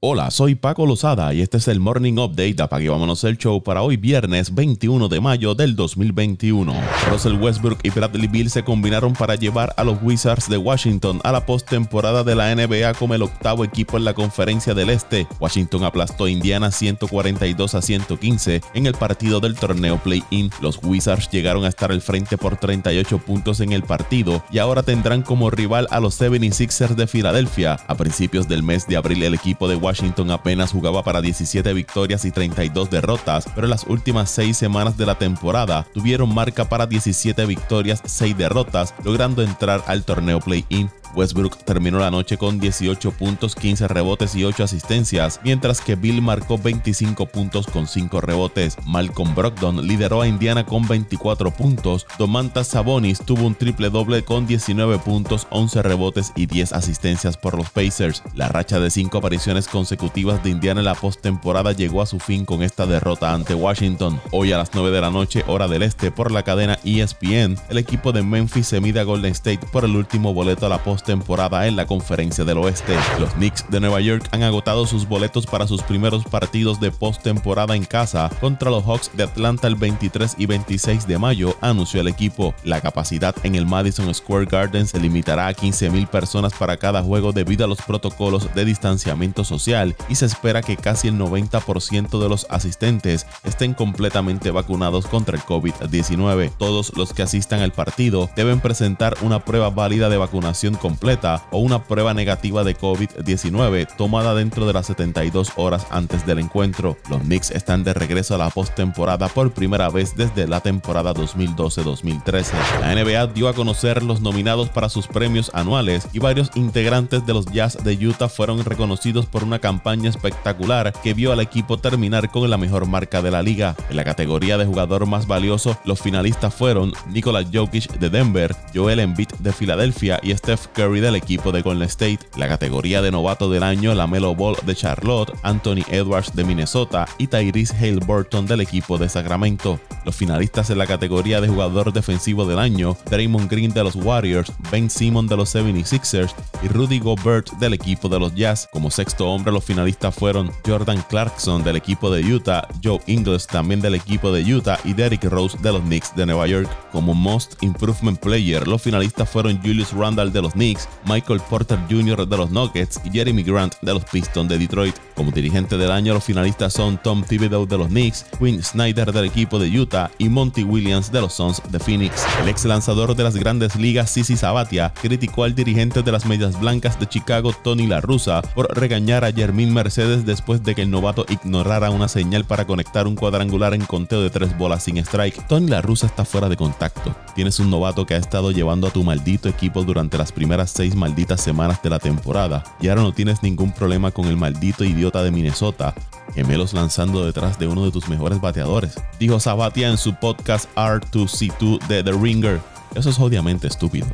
Hola, soy Paco Lozada y este es el Morning Update. Apague vámonos el show para hoy viernes 21 de mayo del 2021. Russell Westbrook y Bradley Beal se combinaron para llevar a los Wizards de Washington a la postemporada de la NBA como el octavo equipo en la conferencia del Este. Washington aplastó a Indiana 142 a 115 en el partido del torneo Play-In. Los Wizards llegaron a estar al frente por 38 puntos en el partido y ahora tendrán como rival a los 76ers de Filadelfia. A principios del mes de abril el equipo de Washington apenas jugaba para 17 victorias y 32 derrotas, pero en las últimas seis semanas de la temporada tuvieron marca para 17 victorias, 6 derrotas, logrando entrar al torneo play-in Westbrook terminó la noche con 18 puntos, 15 rebotes y 8 asistencias, mientras que Bill marcó 25 puntos con 5 rebotes. Malcolm Brogdon lideró a Indiana con 24 puntos. Domantas Sabonis tuvo un triple doble con 19 puntos, 11 rebotes y 10 asistencias por los Pacers. La racha de 5 apariciones consecutivas de Indiana en la postemporada llegó a su fin con esta derrota ante Washington. Hoy a las 9 de la noche, hora del este, por la cadena ESPN, el equipo de Memphis se mide a Golden State por el último boleto a la postemporada temporada en la Conferencia del Oeste. Los Knicks de Nueva York han agotado sus boletos para sus primeros partidos de postemporada en casa contra los Hawks de Atlanta el 23 y 26 de mayo, anunció el equipo. La capacidad en el Madison Square Garden se limitará a 15.000 personas para cada juego debido a los protocolos de distanciamiento social y se espera que casi el 90% de los asistentes estén completamente vacunados contra el COVID-19. Todos los que asistan al partido deben presentar una prueba válida de vacunación completa o una prueba negativa de COVID-19 tomada dentro de las 72 horas antes del encuentro. Los Knicks están de regreso a la postemporada por primera vez desde la temporada 2012-2013. La NBA dio a conocer los nominados para sus premios anuales y varios integrantes de los Jazz de Utah fueron reconocidos por una campaña espectacular que vio al equipo terminar con la mejor marca de la liga. En la categoría de jugador más valioso, los finalistas fueron Nikola Jokic de Denver, Joel Embiid de Filadelfia y Steph Curry del equipo de Golden State, la categoría de novato del año la Melo Ball de Charlotte, Anthony Edwards de Minnesota y Tyrese Hale Burton del equipo de Sacramento. Los finalistas en la categoría de jugador defensivo del año, Draymond Green de los Warriors, Ben Simon de los 76ers y Rudy Gobert del equipo de los Jazz. Como sexto hombre los finalistas fueron Jordan Clarkson del equipo de Utah, Joe Ingles también del equipo de Utah y Derrick Rose de los Knicks de Nueva York. Como Most Improvement Player los finalistas fueron Julius Randall de los Knicks, Michael Porter Jr. de los Nuggets y Jeremy Grant de los Pistons de Detroit. Como dirigente del año, los finalistas son Tom Thibodeau de los Knicks, Quinn Snyder del equipo de Utah y Monty Williams de los Suns de Phoenix. El ex lanzador de las grandes ligas, Sisi Sabatia, criticó al dirigente de las Medias Blancas de Chicago, Tony La Russa, por regañar a Jermín Mercedes después de que el novato ignorara una señal para conectar un cuadrangular en conteo de tres bolas sin strike. Tony La Russa está fuera de contacto. Tienes un novato que ha estado llevando a tu maldito equipo durante las primeras seis malditas semanas de la temporada y ahora no tienes ningún problema con el maldito idiota de Minnesota, gemelos lanzando detrás de uno de tus mejores bateadores, dijo Sabatia en su podcast R2C2 de The Ringer. Eso es obviamente estúpido.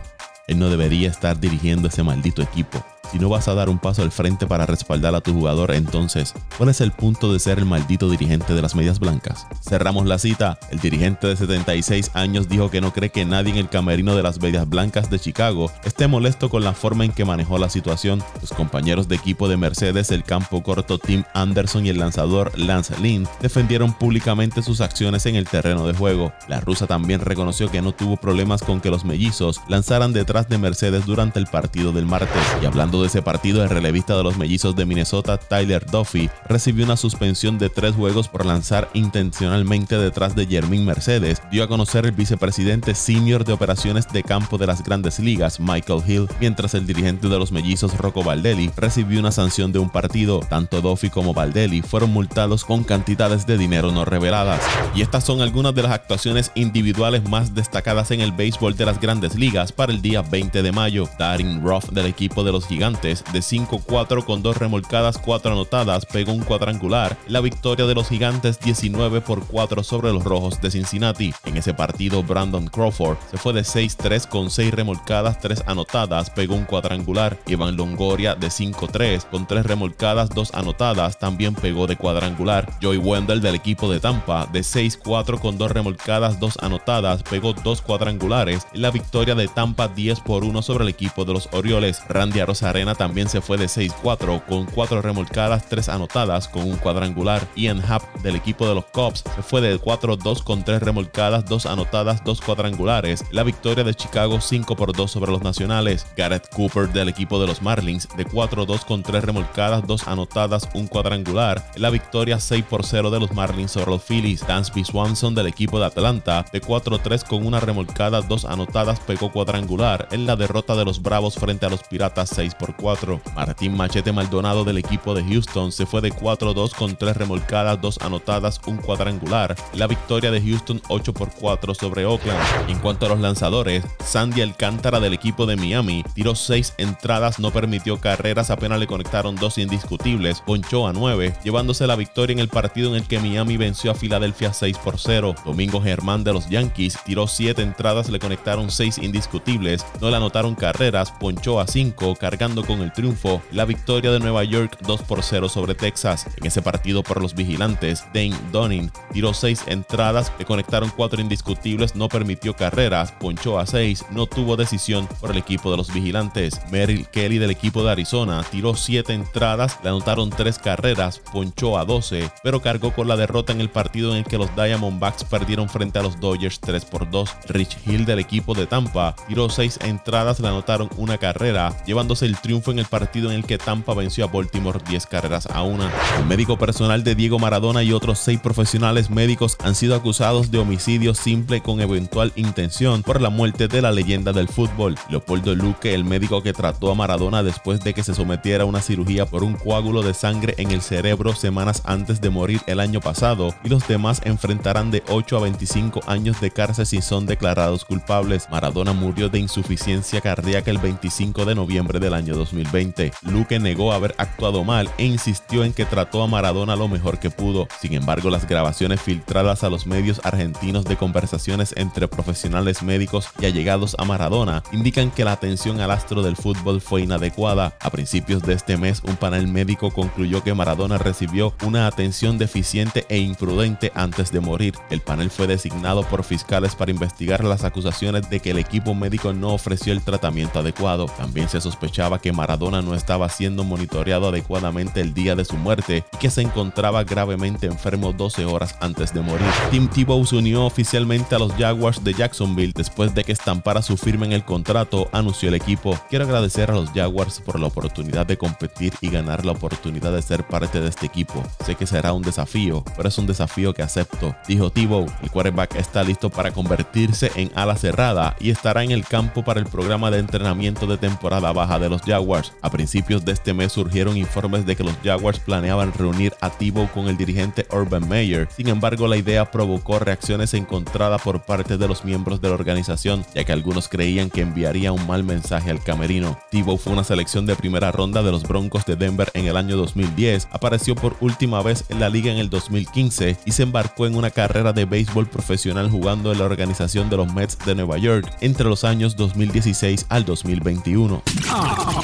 Él no debería estar dirigiendo ese maldito equipo. Si no vas a dar un paso al frente para respaldar a tu jugador, entonces, ¿cuál es el punto de ser el maldito dirigente de las medias blancas? Cerramos la cita. El dirigente de 76 años dijo que no cree que nadie en el camerino de las medias blancas de Chicago esté molesto con la forma en que manejó la situación. Los compañeros de equipo de Mercedes, el campo corto Tim Anderson y el lanzador Lance Lynn defendieron públicamente sus acciones en el terreno de juego. La rusa también reconoció que no tuvo problemas con que los mellizos lanzaran detrás de Mercedes durante el partido del martes. Y hablando de ese partido, el relevista de los mellizos de Minnesota, Tyler Duffy, recibió una suspensión de tres juegos por lanzar intencionalmente detrás de Jermín Mercedes, dio a conocer el vicepresidente senior de operaciones de campo de las grandes ligas, Michael Hill, mientras el dirigente de los mellizos, Rocco Baldelli, recibió una sanción de un partido. Tanto Duffy como Baldelli fueron multados con cantidades de dinero no reveladas. Y estas son algunas de las actuaciones individuales más destacadas en el béisbol de las grandes ligas para el día 20 de mayo. Darin Ruff del equipo de los gigantes de 5-4 con dos remolcadas, 4 anotadas, pegó un cuadrangular. La victoria de los gigantes 19 por 4 sobre los rojos de Cincinnati. En ese partido, Brandon Crawford se fue de 6-3 con 6 remolcadas, 3 anotadas, pegó un cuadrangular. Ivan Longoria de 5-3 con 3 remolcadas, 2 anotadas, también pegó de cuadrangular. Joey Wendell del equipo de Tampa de 6-4 con 2 remolcadas, 2 anotadas, pegó 2 cuadrangulares. La victoria de Tampa 10 por 1 sobre el equipo de los Orioles. Randy Arosa Arena también se fue de 6-4 con 4 remolcadas, 3 anotadas con un cuadrangular. Ian Happ del equipo de los Cubs se fue de 4-2 con 3 remolcadas, 2 anotadas, 2 cuadrangulares. La victoria de Chicago 5 por 2 sobre los Nacionales. Garrett Cooper del equipo de los Marlins de 4-2 con 3 remolcadas, 2 anotadas, un cuadrangular. La victoria 6 por 0 de los Marlins sobre los Phillies. Dansby Swanson del equipo de Atlanta de 4-3 con una remolcada, 2 anotadas, pegó cuadrangular en la derrota de los Bravos frente a los Piratas 6 por 4. Martín Machete Maldonado del equipo de Houston se fue de 4-2 con 3 remolcadas, 2 anotadas, un cuadrangular. La victoria de Houston 8 por 4 sobre Oakland. En cuanto a los lanzadores, Sandy Alcántara del equipo de Miami tiró 6 entradas, no permitió carreras, apenas le conectaron 2 indiscutibles, ponchó a 9, llevándose la victoria en el partido en el que Miami venció a Filadelfia 6 por 0. Domingo Germán de los Yankees tiró 7 entradas, le conectaron 6 indiscutibles, no le anotaron carreras, ponchó a 5, cargando con el triunfo la victoria de Nueva York 2 por 0 sobre Texas. En ese partido por los vigilantes, Dane Dunning tiró 6 entradas, le conectaron 4 indiscutibles, no permitió carreras, ponchó a 6, no tuvo decisión por el equipo de los vigilantes. Merrill Kelly del equipo de Arizona tiró 7 entradas, le anotaron 3 carreras, ponchó a 12, pero cargó con la derrota en el partido en el que los Diamondbacks perdieron frente a los Dodgers 3 por 2. Rich Hill del equipo de Tampa tiró 6 entradas, le anotaron una carrera, llevándose el triunfo en el partido en el que Tampa venció a Baltimore 10 carreras a una. El médico personal de Diego Maradona y otros 6 profesionales médicos han sido acusados de homicidio simple con eventual intención por la muerte de la leyenda del fútbol. Leopoldo Luque, el médico que trató a Maradona después de que se sometiera a una cirugía por un coágulo de sangre en el cerebro semanas antes de morir el año pasado, y los demás enfrentarán de 8 a 25 años de cárcel si son declarados culpables. Maradona murió de insuficiencia cardíaca el 25 de noviembre del año 2020. Luque negó haber actuado mal e insistió en que trató a Maradona lo mejor que pudo. Sin embargo, las grabaciones filtradas a los medios argentinos de conversaciones entre profesionales médicos y allegados a Maradona indican que la atención al astro del fútbol fue inadecuada. A principios de este mes, un panel médico concluyó que Maradona recibió una atención deficiente e imprudente antes de morir. El panel fue designado por fiscales para investigar las acusaciones de que el equipo médico no ofreció el tratamiento adecuado. También se sospechaba que Maradona no estaba siendo monitoreado adecuadamente el día de su muerte y que se encontraba gravemente enfermo 12 horas antes de morir. Tim Tebow se unió oficialmente a los Jaguars de Jacksonville después de que estampara su firma en el contrato, anunció el equipo. Quiero agradecer a los Jaguars por la oportunidad de competir y ganar la oportunidad de ser parte de este equipo. Sé que será un desafío, pero es un desafío que acepto, dijo Tebow. El quarterback está listo para convertirse en ala cerrada y estará en el campo para el programa de entrenamiento de temporada baja de los Jaguars. A principios de este mes surgieron informes de que los Jaguars planeaban reunir a Tebow con el dirigente Urban Meyer. Sin embargo, la idea provocó reacciones encontradas por parte de los miembros de la organización, ya que algunos creían que enviaría un mal mensaje al camerino. Tebow fue una selección de primera ronda de los Broncos de Denver en el año 2010, apareció por última vez en la liga en el 2015 y se embarcó en una carrera de béisbol profesional jugando en la organización de los Mets de Nueva York entre los años 2016 al 2021. Vámonos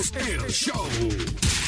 el show.